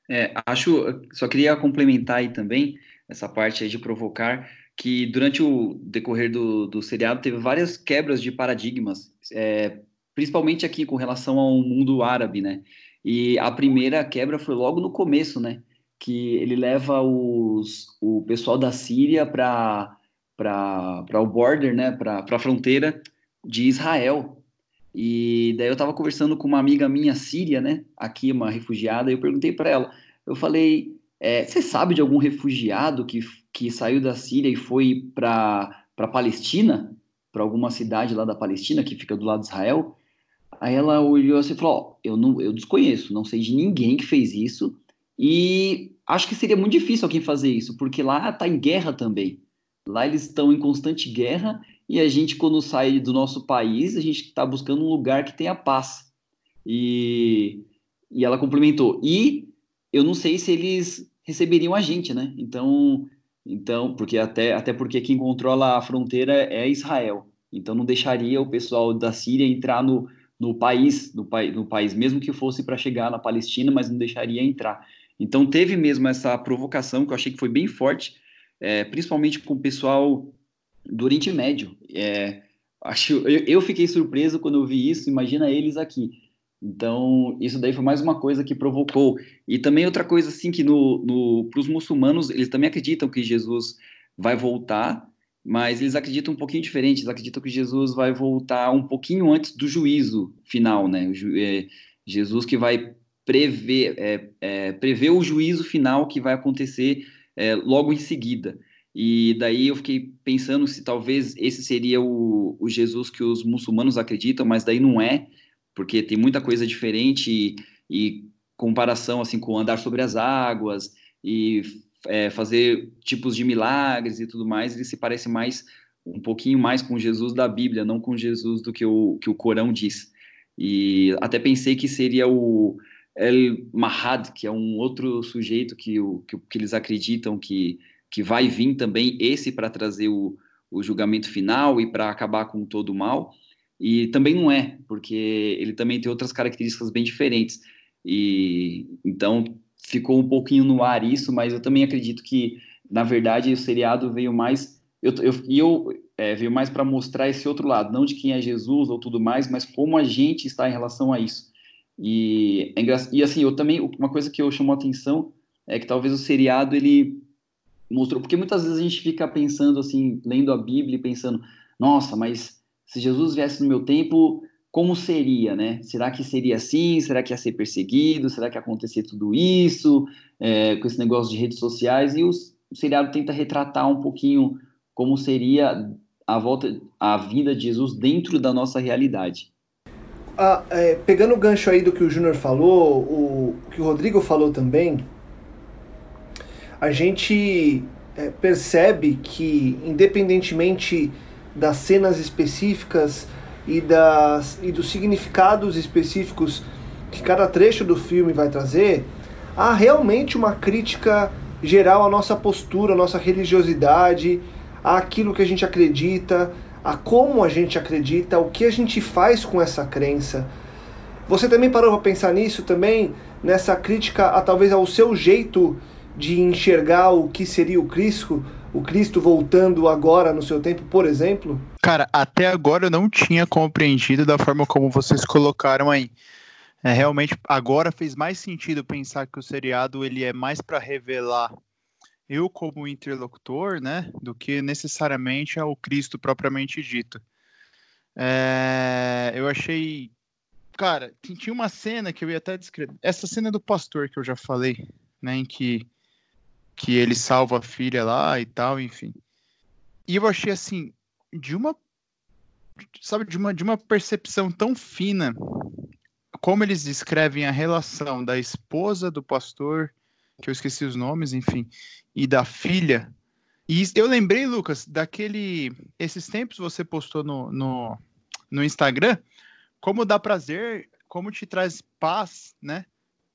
Speaker 6: É, acho, só queria complementar aí também essa parte aí de provocar, que durante o decorrer do, do seriado teve várias quebras de paradigmas, é, principalmente aqui com relação ao mundo árabe, né? E a primeira quebra foi logo no começo, né? Que ele leva os, o pessoal da Síria para o border, né? Para a fronteira de Israel. E daí eu estava conversando com uma amiga minha síria, né? Aqui, uma refugiada, e eu perguntei para ela. Eu falei, é, você sabe de algum refugiado que, que saiu da Síria e foi para Palestina? Para alguma cidade lá da Palestina, que fica do lado de Israel? Aí ela olhou assim e falou: oh, eu, não, eu desconheço, não sei de ninguém que fez isso. E acho que seria muito difícil alguém fazer isso, porque lá está em guerra também. Lá eles estão em constante guerra e a gente, quando sai do nosso país, a gente está buscando um lugar que tenha paz. E, e ela complementou. E eu não sei se eles receberiam a gente, né? Então, então porque até, até porque quem controla a fronteira é Israel. Então não deixaria o pessoal da Síria entrar no, no país, no, no país, mesmo que fosse para chegar na Palestina, mas não deixaria entrar. Então teve mesmo essa provocação que eu achei que foi bem forte, é, principalmente com o pessoal do Oriente Médio. É, acho, eu, eu, fiquei surpreso quando eu vi isso. Imagina eles aqui. Então isso daí foi mais uma coisa que provocou. E também outra coisa assim que no, no para os muçulmanos eles também acreditam que Jesus vai voltar mas eles acreditam um pouquinho diferente, eles acreditam que Jesus vai voltar um pouquinho antes do juízo final, né? É, Jesus que vai prever, é, é, prever o juízo final que vai acontecer é, logo em seguida. E daí eu fiquei pensando se talvez esse seria o, o, Jesus que os muçulmanos acreditam, mas daí não é, porque tem muita coisa diferente e, e comparação assim com andar sobre as águas e é, fazer tipos de milagres e tudo mais, ele se parece mais um pouquinho mais com Jesus da Bíblia, não com Jesus do que o que o Corão diz. E até pensei que seria o El Mahad, que é um outro sujeito que, o, que, que eles acreditam que, que vai vir também, esse para trazer o, o julgamento final e para acabar com todo o mal. E também não é, porque ele também tem outras características bem diferentes. E então ficou um pouquinho no ar isso, mas eu também acredito que na verdade, o seriado veio mais. Eu, eu, eu é, veio mais para mostrar esse outro lado, não de quem é Jesus ou tudo mais, mas como a gente está em relação a isso. E, é e assim, eu também, uma coisa que eu chamou a atenção é que talvez o seriado ele mostrou, porque muitas vezes a gente fica pensando assim, lendo a Bíblia e pensando, nossa, mas se Jesus viesse no meu tempo, como seria, né? Será que seria assim? Será que ia ser perseguido? Será que ia acontecer tudo isso? É, com esse negócio de redes sociais. E o seriado tenta retratar um pouquinho como seria a volta, a vida de Jesus dentro da nossa realidade.
Speaker 2: Ah, é, pegando o gancho aí do que o Júnior falou, o, o que o Rodrigo falou também, a gente é, percebe que, independentemente das cenas específicas e, das, e dos significados específicos que cada trecho do filme vai trazer, há realmente uma crítica geral à nossa postura, à nossa religiosidade, àquilo que a gente acredita, a como a gente acredita, o que a gente faz com essa crença. Você também parou para pensar nisso também, nessa crítica a talvez ao seu jeito de enxergar o que seria o Cristo, o Cristo voltando agora no seu tempo, por exemplo?
Speaker 4: Cara, até agora eu não tinha compreendido da forma como vocês colocaram aí. É, realmente agora fez mais sentido pensar que o seriado ele é mais para revelar eu como interlocutor, né, do que necessariamente ao Cristo propriamente dito. É, eu achei, cara, tinha uma cena que eu ia até descrever, essa cena do pastor que eu já falei, né, em que que ele salva a filha lá e tal, enfim. E eu achei assim, de uma sabe, de uma de uma percepção tão fina como eles descrevem a relação da esposa do pastor, que eu esqueci os nomes, enfim, e da filha. E eu lembrei, Lucas, daquele. Esses tempos você postou no, no, no Instagram, como dá prazer, como te traz paz, né?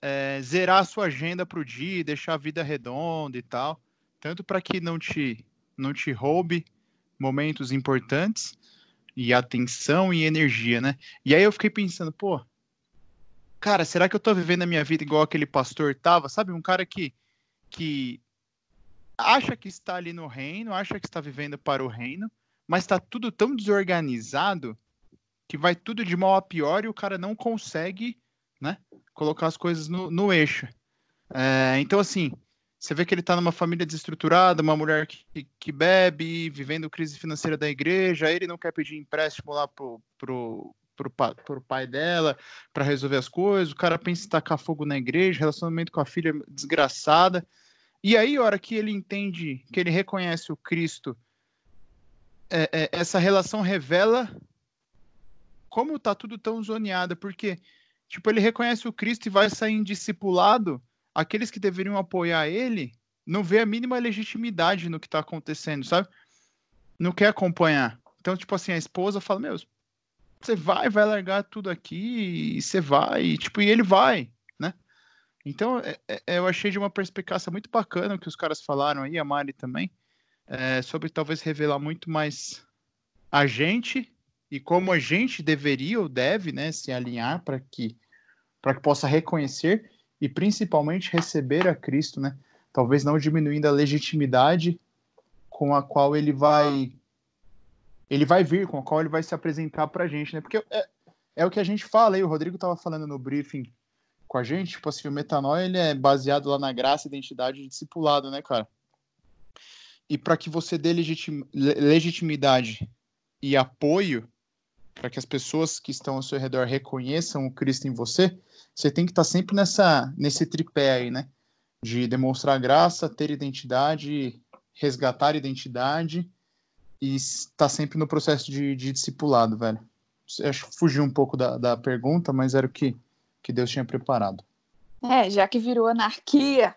Speaker 4: É, zerar a sua agenda para o dia, deixar a vida redonda e tal, tanto para que não te não te roube momentos importantes e atenção e energia, né? E aí eu fiquei pensando, pô, cara, será que eu tô vivendo a minha vida igual aquele pastor tava? Sabe, um cara que que acha que está ali no reino, acha que está vivendo para o reino, mas está tudo tão desorganizado que vai tudo de mal a pior e o cara não consegue, né? Colocar as coisas no, no eixo. É, então, assim, você vê que ele está numa família desestruturada, uma mulher que, que bebe, vivendo crise financeira da igreja, ele não quer pedir empréstimo lá pro, pro, pro, pro pai dela para resolver as coisas, o cara pensa em tacar fogo na igreja, relacionamento com a filha desgraçada. E aí, a hora que ele entende, que ele reconhece o Cristo, é, é, essa relação revela como tá tudo tão zoneado, porque Tipo, ele reconhece o Cristo e vai sair indiscipulado. Aqueles que deveriam apoiar ele não vê a mínima legitimidade no que está acontecendo, sabe? Não quer acompanhar. Então, tipo assim, a esposa fala: Meu, você vai, vai largar tudo aqui, e você vai, e, tipo, e ele vai, né? Então, é, é, eu achei de uma perspicácia muito bacana o que os caras falaram aí, a Mari também, é, sobre talvez revelar muito mais a gente e como a gente deveria ou deve né, se alinhar para que, que possa reconhecer e principalmente receber a Cristo, né? Talvez não diminuindo a legitimidade com a qual ele vai ele vai vir, com a qual ele vai se apresentar para a gente, né? Porque é, é o que a gente fala aí, o Rodrigo estava falando no briefing com a gente, tipo assim, o metanoia ele é baseado lá na graça, identidade e discipulado, né, cara? E para que você dê legitim, legitimidade e apoio para que as pessoas que estão ao seu redor reconheçam o Cristo em você, você tem que estar tá sempre nessa nesse tripé aí, né? De demonstrar graça, ter identidade, resgatar identidade e estar tá sempre no processo de, de discipulado, velho. Acho que fugiu um pouco da, da pergunta, mas era o que, que Deus tinha preparado.
Speaker 3: É, já que virou anarquia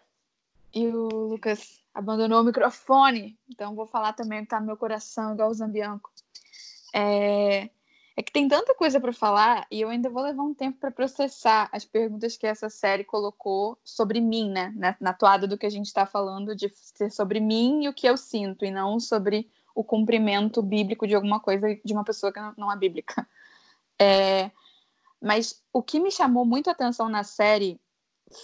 Speaker 3: e o Lucas abandonou o microfone, então vou falar também o que tá no meu coração, igual o Zambianco. É, é que tem tanta coisa para falar e eu ainda vou levar um tempo para processar as perguntas que essa série colocou sobre mim, né? Na, na toada do que a gente está falando, de ser sobre mim e o que eu sinto, e não sobre o cumprimento bíblico de alguma coisa de uma pessoa que não é bíblica. É, mas o que me chamou muito a atenção na série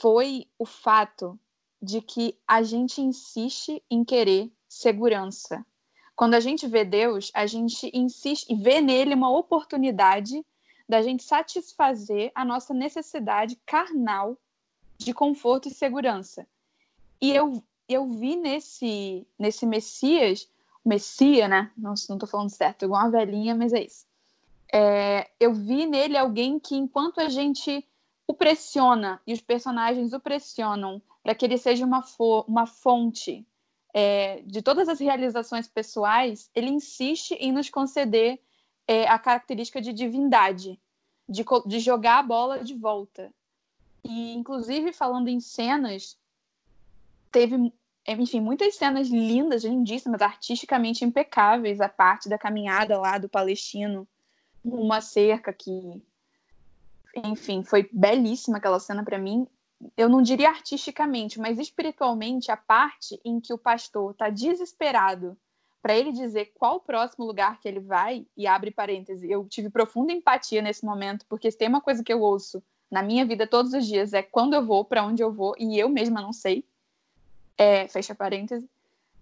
Speaker 3: foi o fato de que a gente insiste em querer segurança. Quando a gente vê Deus, a gente insiste e vê nele uma oportunidade da gente satisfazer a nossa necessidade carnal de conforto e segurança. E eu, eu vi nesse, nesse Messias, Messia, né? Não, tô falando certo, igual uma velhinha, mas é isso. É, eu vi nele alguém que, enquanto a gente o pressiona e os personagens o pressionam para que ele seja uma, uma fonte é, de todas as realizações pessoais, ele insiste em nos conceder é, a característica de divindade, de, de jogar a bola de volta. E, inclusive, falando em cenas, teve, enfim, muitas cenas lindas, lindíssimas, artisticamente impecáveis, a parte da caminhada lá do Palestino, uma cerca que, enfim, foi belíssima aquela cena para mim eu não diria artisticamente, mas espiritualmente, a parte em que o pastor está desesperado para ele dizer qual o próximo lugar que ele vai, e abre parêntese, eu tive profunda empatia nesse momento, porque se tem uma coisa que eu ouço na minha vida todos os dias é quando eu vou, para onde eu vou, e eu mesma não sei, é, fecha parêntese.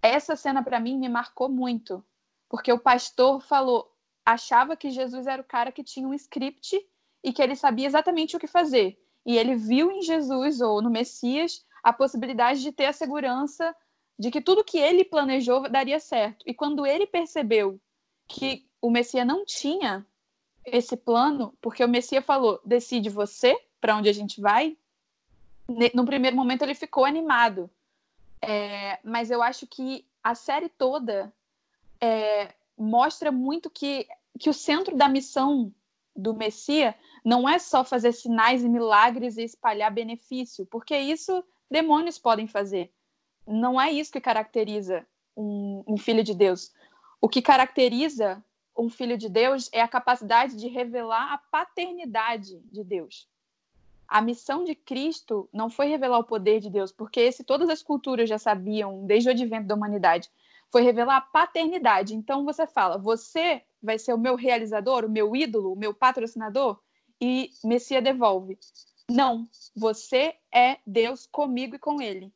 Speaker 3: Essa cena para mim me marcou muito, porque o pastor falou, achava que Jesus era o cara que tinha um script e que ele sabia exatamente o que fazer e ele viu em Jesus ou no Messias a possibilidade de ter a segurança de que tudo que ele planejou daria certo. E quando ele percebeu que o Messias não tinha esse plano, porque o Messias falou: decide você para onde a gente vai. No primeiro momento ele ficou animado, é, mas eu acho que a série toda é, mostra muito que, que o centro da missão do Messias não é só fazer sinais e milagres e espalhar benefício, porque isso demônios podem fazer. Não é isso que caracteriza um, um filho de Deus. O que caracteriza um filho de Deus é a capacidade de revelar a paternidade de Deus. A missão de Cristo não foi revelar o poder de Deus, porque esse todas as culturas já sabiam desde o advento da humanidade. Foi revelar a paternidade. Então você fala, você vai ser o meu realizador, o meu ídolo, o meu patrocinador? e Messias devolve. Não, você é Deus comigo e com ele.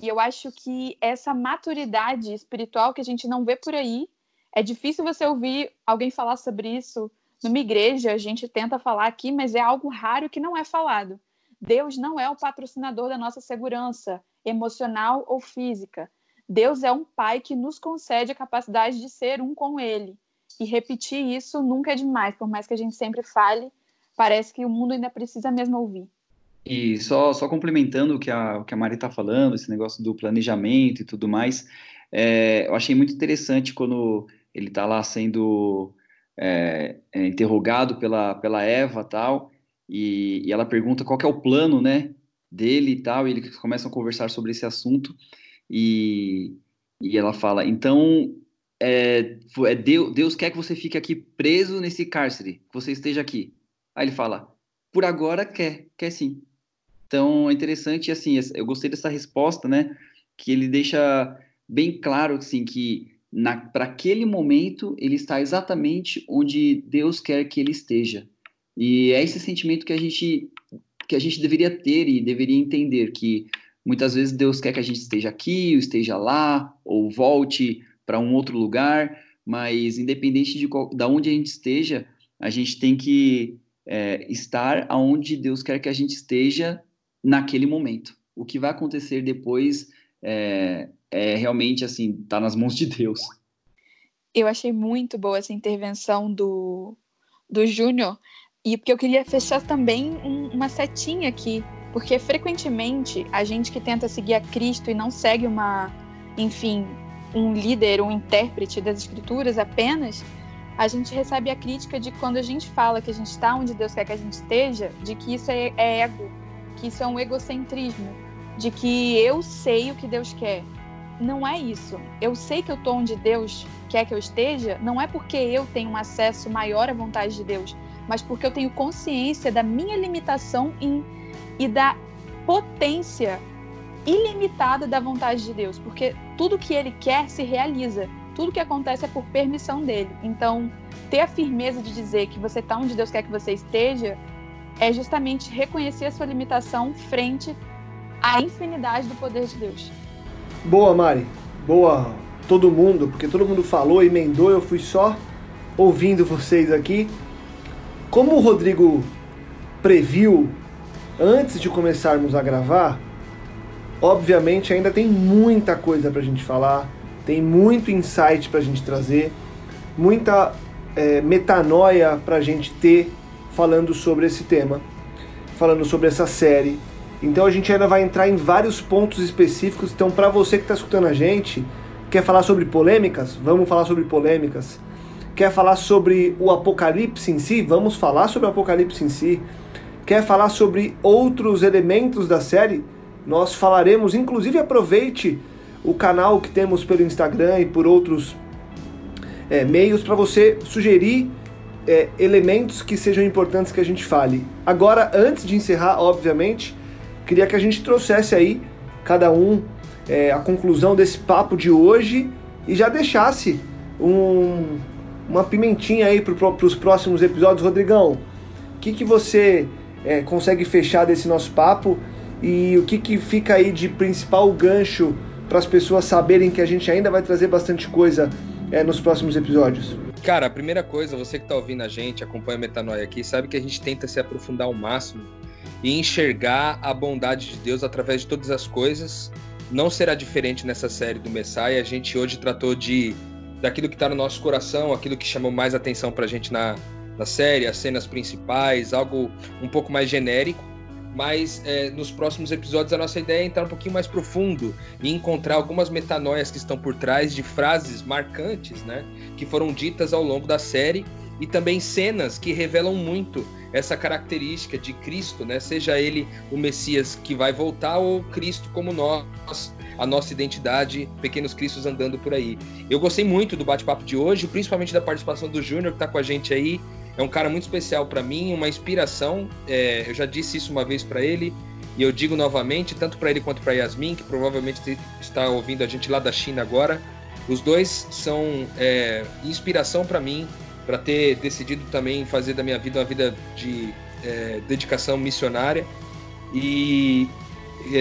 Speaker 3: E eu acho que essa maturidade espiritual que a gente não vê por aí, é difícil você ouvir alguém falar sobre isso numa igreja, a gente tenta falar aqui, mas é algo raro que não é falado. Deus não é o patrocinador da nossa segurança emocional ou física. Deus é um pai que nos concede a capacidade de ser um com ele. E repetir isso nunca é demais, por mais que a gente sempre fale, parece que o mundo ainda precisa mesmo ouvir.
Speaker 6: E só, só complementando o que a, o que a Mari está falando, esse negócio do planejamento e tudo mais, é, eu achei muito interessante quando ele está lá sendo é, é, interrogado pela, pela Eva tal, e, e ela pergunta qual é o plano, né, dele e tal, e eles começam a conversar sobre esse assunto, e, e ela fala, então, é, é Deus, Deus quer que você fique aqui preso nesse cárcere, que você esteja aqui. Aí ele fala, por agora quer, quer sim. Então é interessante, assim, eu gostei dessa resposta, né? Que ele deixa bem claro, assim, que para aquele momento ele está exatamente onde Deus quer que ele esteja. E é esse sentimento que a gente que a gente deveria ter e deveria entender que muitas vezes Deus quer que a gente esteja aqui, ou esteja lá, ou volte para um outro lugar, mas independente de qual, da onde a gente esteja, a gente tem que é, estar aonde Deus quer que a gente esteja naquele momento. O que vai acontecer depois é, é realmente assim, tá nas mãos de Deus.
Speaker 3: Eu achei muito boa essa intervenção do, do Júnior, e porque eu queria fechar também um, uma setinha aqui, porque frequentemente a gente que tenta seguir a Cristo e não segue uma, enfim, um líder, um intérprete das escrituras apenas, a gente recebe a crítica de quando a gente fala que a gente está onde Deus quer que a gente esteja, de que isso é, é ego, que isso é um egocentrismo, de que eu sei o que Deus quer. Não é isso. Eu sei que eu estou onde Deus quer que eu esteja, não é porque eu tenho um acesso maior à vontade de Deus, mas porque eu tenho consciência da minha limitação em, e da potência ilimitada da vontade de Deus, porque tudo que Ele quer se realiza tudo que acontece é por permissão dele. Então, ter a firmeza de dizer que você está onde Deus quer que você esteja é justamente reconhecer a sua limitação frente a infinidade do poder de Deus.
Speaker 2: Boa, Mari. Boa todo mundo, porque todo mundo falou, emendou, eu fui só ouvindo vocês aqui. Como o Rodrigo previu antes de começarmos a gravar, obviamente ainda tem muita coisa pra gente falar, tem muito insight pra gente trazer, muita é, metanoia pra gente ter falando sobre esse tema, falando sobre essa série. Então a gente ainda vai entrar em vários pontos específicos. Então, para você que está escutando a gente, quer falar sobre polêmicas? Vamos falar sobre polêmicas. Quer falar sobre o Apocalipse em si? Vamos falar sobre o Apocalipse em si. Quer falar sobre outros elementos da série? Nós falaremos. Inclusive, aproveite o canal que temos pelo Instagram e por outros é, meios para você sugerir é, elementos que sejam importantes que a gente fale. Agora, antes de encerrar, obviamente, queria que a gente trouxesse aí, cada um, é, a conclusão desse papo de hoje e já deixasse um, uma pimentinha aí para os próximos episódios. Rodrigão, o que, que você é, consegue fechar desse nosso papo e o que, que fica aí de principal gancho para as pessoas saberem que a gente ainda vai trazer bastante coisa é, nos próximos episódios?
Speaker 5: Cara, a primeira coisa, você que está ouvindo a gente, acompanha a Metanoia aqui, sabe que a gente tenta se aprofundar ao máximo e enxergar a bondade de Deus através de todas as coisas. Não será diferente nessa série do Messiah. A gente hoje tratou de daquilo que está no nosso coração, aquilo que chamou mais atenção para a gente na, na série, as cenas principais, algo um pouco mais genérico. Mas é, nos próximos episódios a nossa ideia é entrar um pouquinho mais profundo e encontrar algumas metanoias que estão por trás de frases marcantes, né, que foram ditas ao longo da série e também cenas que revelam muito essa característica de Cristo, né? Seja ele o Messias que vai voltar ou Cristo como nós, a nossa identidade, pequenos cristos andando por aí. Eu gostei muito do bate-papo de hoje, principalmente da participação do Júnior que está com a gente aí. É um cara muito especial para mim, uma inspiração. É, eu já disse isso uma vez para ele e eu digo novamente, tanto para ele quanto para Yasmin, que provavelmente está ouvindo a gente lá da China agora. Os dois são é, inspiração para mim para ter decidido também fazer da minha vida uma vida de é, dedicação missionária e,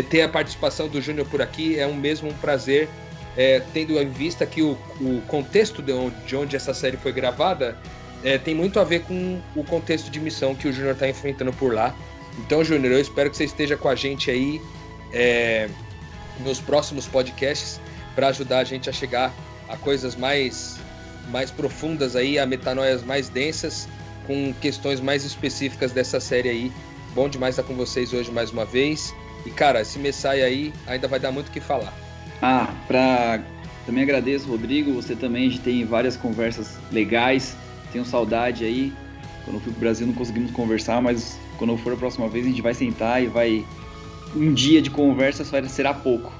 Speaker 5: ter a participação do Júnior por aqui é um mesmo um prazer, é, tendo em vista que o, o contexto de onde, de onde, essa série foi gravada é, tem muito a ver com o contexto de missão que o Júnior está enfrentando por lá. Então, Júnior, eu espero que você esteja com a gente aí é, nos próximos podcasts para ajudar a gente a chegar a coisas mais mais profundas aí, a metanoias mais densas, com questões mais específicas dessa série aí. Bom demais estar com vocês hoje mais uma vez. E cara, esse Messiah aí ainda vai dar muito o que falar.
Speaker 6: Ah, pra... também agradeço, Rodrigo. Você também, a gente tem várias conversas legais. Tenho saudade aí. Quando eu fui pro Brasil não conseguimos conversar, mas quando eu for a próxima vez a gente vai sentar e vai. Um dia de conversa só será pouco.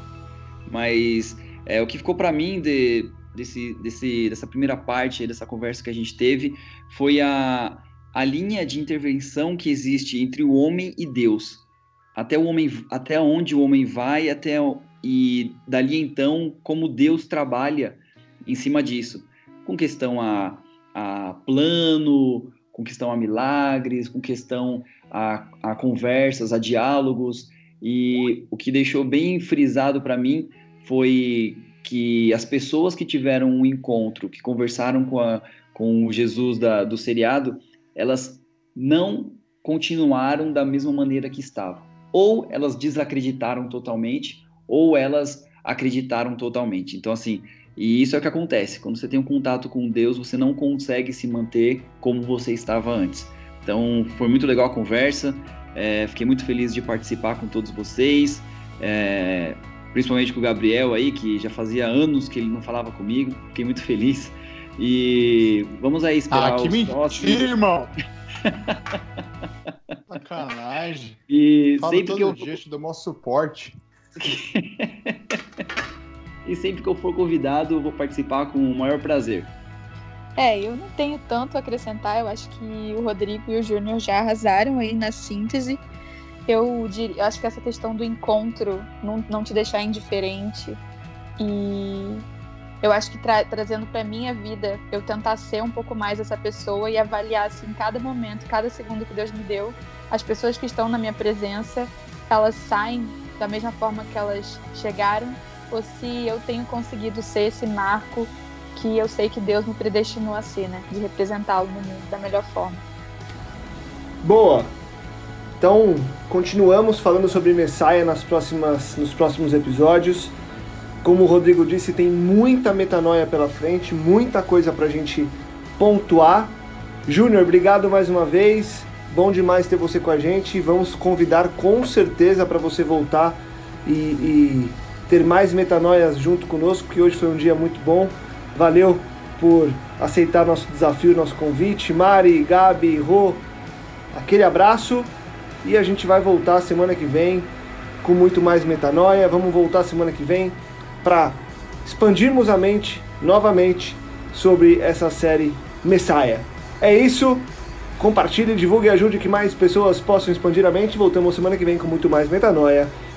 Speaker 6: Mas é, o que ficou para mim de, desse, desse, dessa primeira parte dessa conversa que a gente teve foi a, a linha de intervenção que existe entre o homem e Deus. Até o homem, até onde o homem vai, até e dali então como Deus trabalha em cima disso, com questão a, a plano, com questão a milagres, com questão a, a conversas, a diálogos. E o que deixou bem frisado para mim foi que as pessoas que tiveram um encontro, que conversaram com, a, com o Jesus da, do seriado, elas não continuaram da mesma maneira que estavam. Ou elas desacreditaram totalmente, ou elas acreditaram totalmente. Então, assim, e isso é o que acontece. Quando você tem um contato com Deus, você não consegue se manter como você estava antes. Então, foi muito legal a conversa. É, fiquei muito feliz de participar com todos vocês. É, principalmente com o Gabriel aí, que já fazia anos que ele não falava comigo, fiquei muito feliz. E vamos aí esperar
Speaker 4: ah, que
Speaker 6: os
Speaker 4: mentira,
Speaker 6: próximos.
Speaker 4: irmão! (laughs) Sacanagem.
Speaker 6: E
Speaker 4: Fala
Speaker 6: sempre
Speaker 4: todo
Speaker 6: que eu
Speaker 4: dia, te dou maior suporte. (laughs)
Speaker 6: e sempre que eu for convidado, eu vou participar com o maior prazer.
Speaker 3: É, eu não tenho tanto a acrescentar, eu acho que o Rodrigo e o Júnior já arrasaram aí na síntese. Eu, eu acho que essa questão do encontro, não, não te deixar indiferente e eu acho que tra trazendo para minha vida, eu tentar ser um pouco mais essa pessoa e avaliar assim cada momento, cada segundo que Deus me deu, as pessoas que estão na minha presença, elas saem da mesma forma que elas chegaram, ou se eu tenho conseguido ser esse marco que eu sei que Deus me predestinou a ser, né? De representá-lo no mundo da melhor forma.
Speaker 2: Boa! Então, continuamos falando sobre Messiah nas próximas, nos próximos episódios. Como o Rodrigo disse, tem muita metanoia pela frente, muita coisa pra gente pontuar. Júnior, obrigado mais uma vez. Bom demais ter você com a gente. Vamos convidar com certeza para você voltar e, e ter mais metanoias junto conosco, que hoje foi um dia muito bom. Valeu por aceitar nosso desafio, nosso convite. Mari, Gabi, Rô, aquele abraço e a gente vai voltar semana que vem com muito mais metanoia. Vamos voltar semana que vem para expandirmos a mente novamente sobre essa série Messiah. É isso. Compartilhe, divulgue e ajude que mais pessoas possam expandir a mente. Voltamos semana que vem com muito mais metanoia.